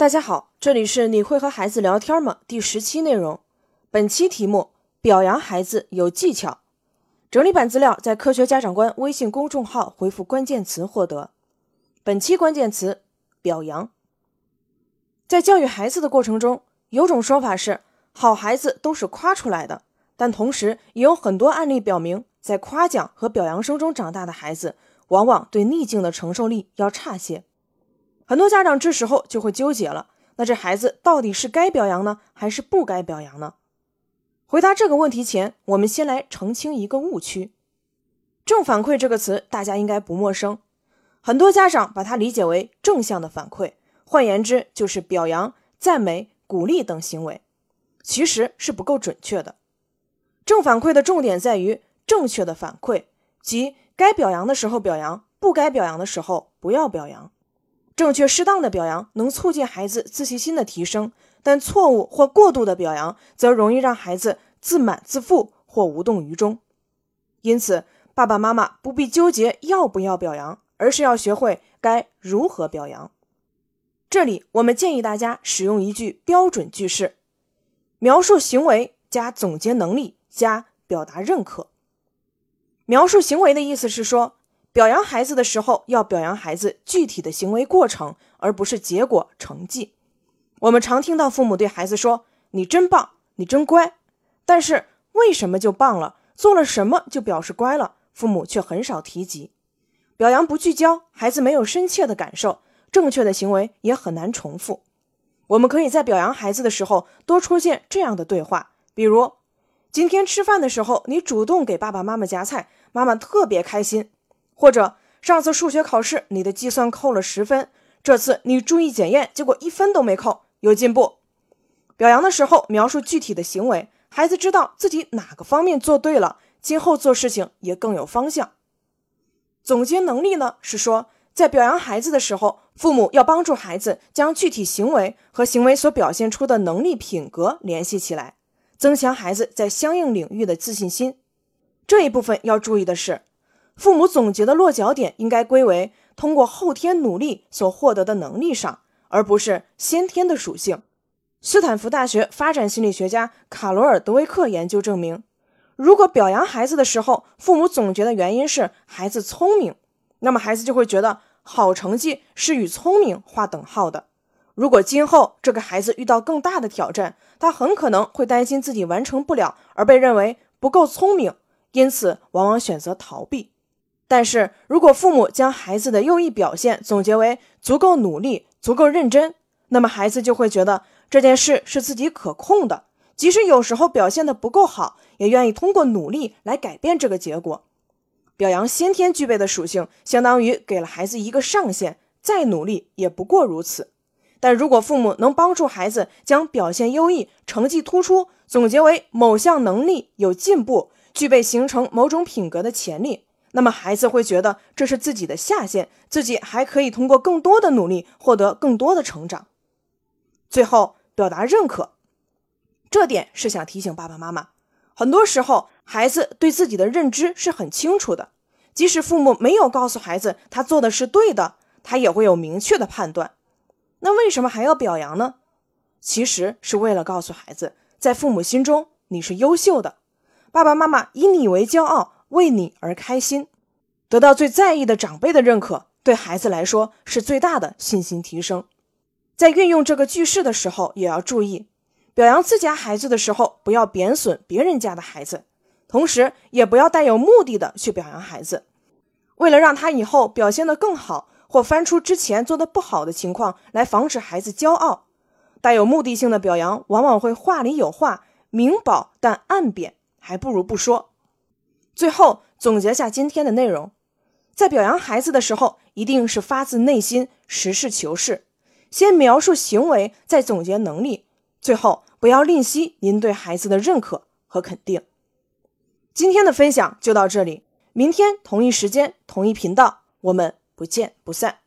大家好，这里是你会和孩子聊天吗？第十期内容，本期题目：表扬孩子有技巧。整理版资料在科学家长官微信公众号回复关键词获得。本期关键词：表扬。在教育孩子的过程中，有种说法是，好孩子都是夸出来的，但同时也有很多案例表明，在夸奖和表扬声中长大的孩子，往往对逆境的承受力要差些。很多家长这时候就会纠结了，那这孩子到底是该表扬呢，还是不该表扬呢？回答这个问题前，我们先来澄清一个误区。正反馈这个词大家应该不陌生，很多家长把它理解为正向的反馈，换言之就是表扬、赞美、鼓励等行为，其实是不够准确的。正反馈的重点在于正确的反馈，即该表扬的时候表扬，不该表扬的时候不要表扬。正确适当的表扬能促进孩子自信心的提升，但错误或过度的表扬则容易让孩子自满自负或无动于衷。因此，爸爸妈妈不必纠结要不要表扬，而是要学会该如何表扬。这里，我们建议大家使用一句标准句式：描述行为加总结能力加表达认可。描述行为的意思是说。表扬孩子的时候，要表扬孩子具体的行为过程，而不是结果成绩。我们常听到父母对孩子说：“你真棒，你真乖。”但是为什么就棒了？做了什么就表示乖了？父母却很少提及。表扬不聚焦，孩子没有深切的感受，正确的行为也很难重复。我们可以在表扬孩子的时候多出现这样的对话，比如：“今天吃饭的时候，你主动给爸爸妈妈夹菜，妈妈特别开心。”或者上次数学考试你的计算扣了十分，这次你注意检验，结果一分都没扣，有进步。表扬的时候描述具体的行为，孩子知道自己哪个方面做对了，今后做事情也更有方向。总结能力呢，是说在表扬孩子的时候，父母要帮助孩子将具体行为和行为所表现出的能力品格联系起来，增强孩子在相应领域的自信心。这一部分要注意的是。父母总结的落脚点应该归为通过后天努力所获得的能力上，而不是先天的属性。斯坦福大学发展心理学家卡罗尔·德维克研究证明，如果表扬孩子的时候，父母总结的原因是孩子聪明，那么孩子就会觉得好成绩是与聪明划等号的。如果今后这个孩子遇到更大的挑战，他很可能会担心自己完成不了，而被认为不够聪明，因此往往选择逃避。但是如果父母将孩子的优异表现总结为足够努力、足够认真，那么孩子就会觉得这件事是自己可控的，即使有时候表现的不够好，也愿意通过努力来改变这个结果。表扬先天具备的属性，相当于给了孩子一个上限，再努力也不过如此。但如果父母能帮助孩子将表现优异、成绩突出总结为某项能力有进步，具备形成某种品格的潜力。那么孩子会觉得这是自己的下限，自己还可以通过更多的努力获得更多的成长。最后表达认可，这点是想提醒爸爸妈妈，很多时候孩子对自己的认知是很清楚的，即使父母没有告诉孩子他做的是对的，他也会有明确的判断。那为什么还要表扬呢？其实是为了告诉孩子，在父母心中你是优秀的，爸爸妈妈以你为骄傲。为你而开心，得到最在意的长辈的认可，对孩子来说是最大的信心提升。在运用这个句式的时候，也要注意，表扬自家孩子的时候，不要贬损别人家的孩子，同时也不要带有目的的去表扬孩子，为了让他以后表现得更好，或翻出之前做的不好的情况来防止孩子骄傲。带有目的性的表扬，往往会话里有话，明褒但暗贬，还不如不说。最后总结下今天的内容，在表扬孩子的时候，一定是发自内心、实事求是，先描述行为，再总结能力，最后不要吝惜您对孩子的认可和肯定。今天的分享就到这里，明天同一时间同一频道，我们不见不散。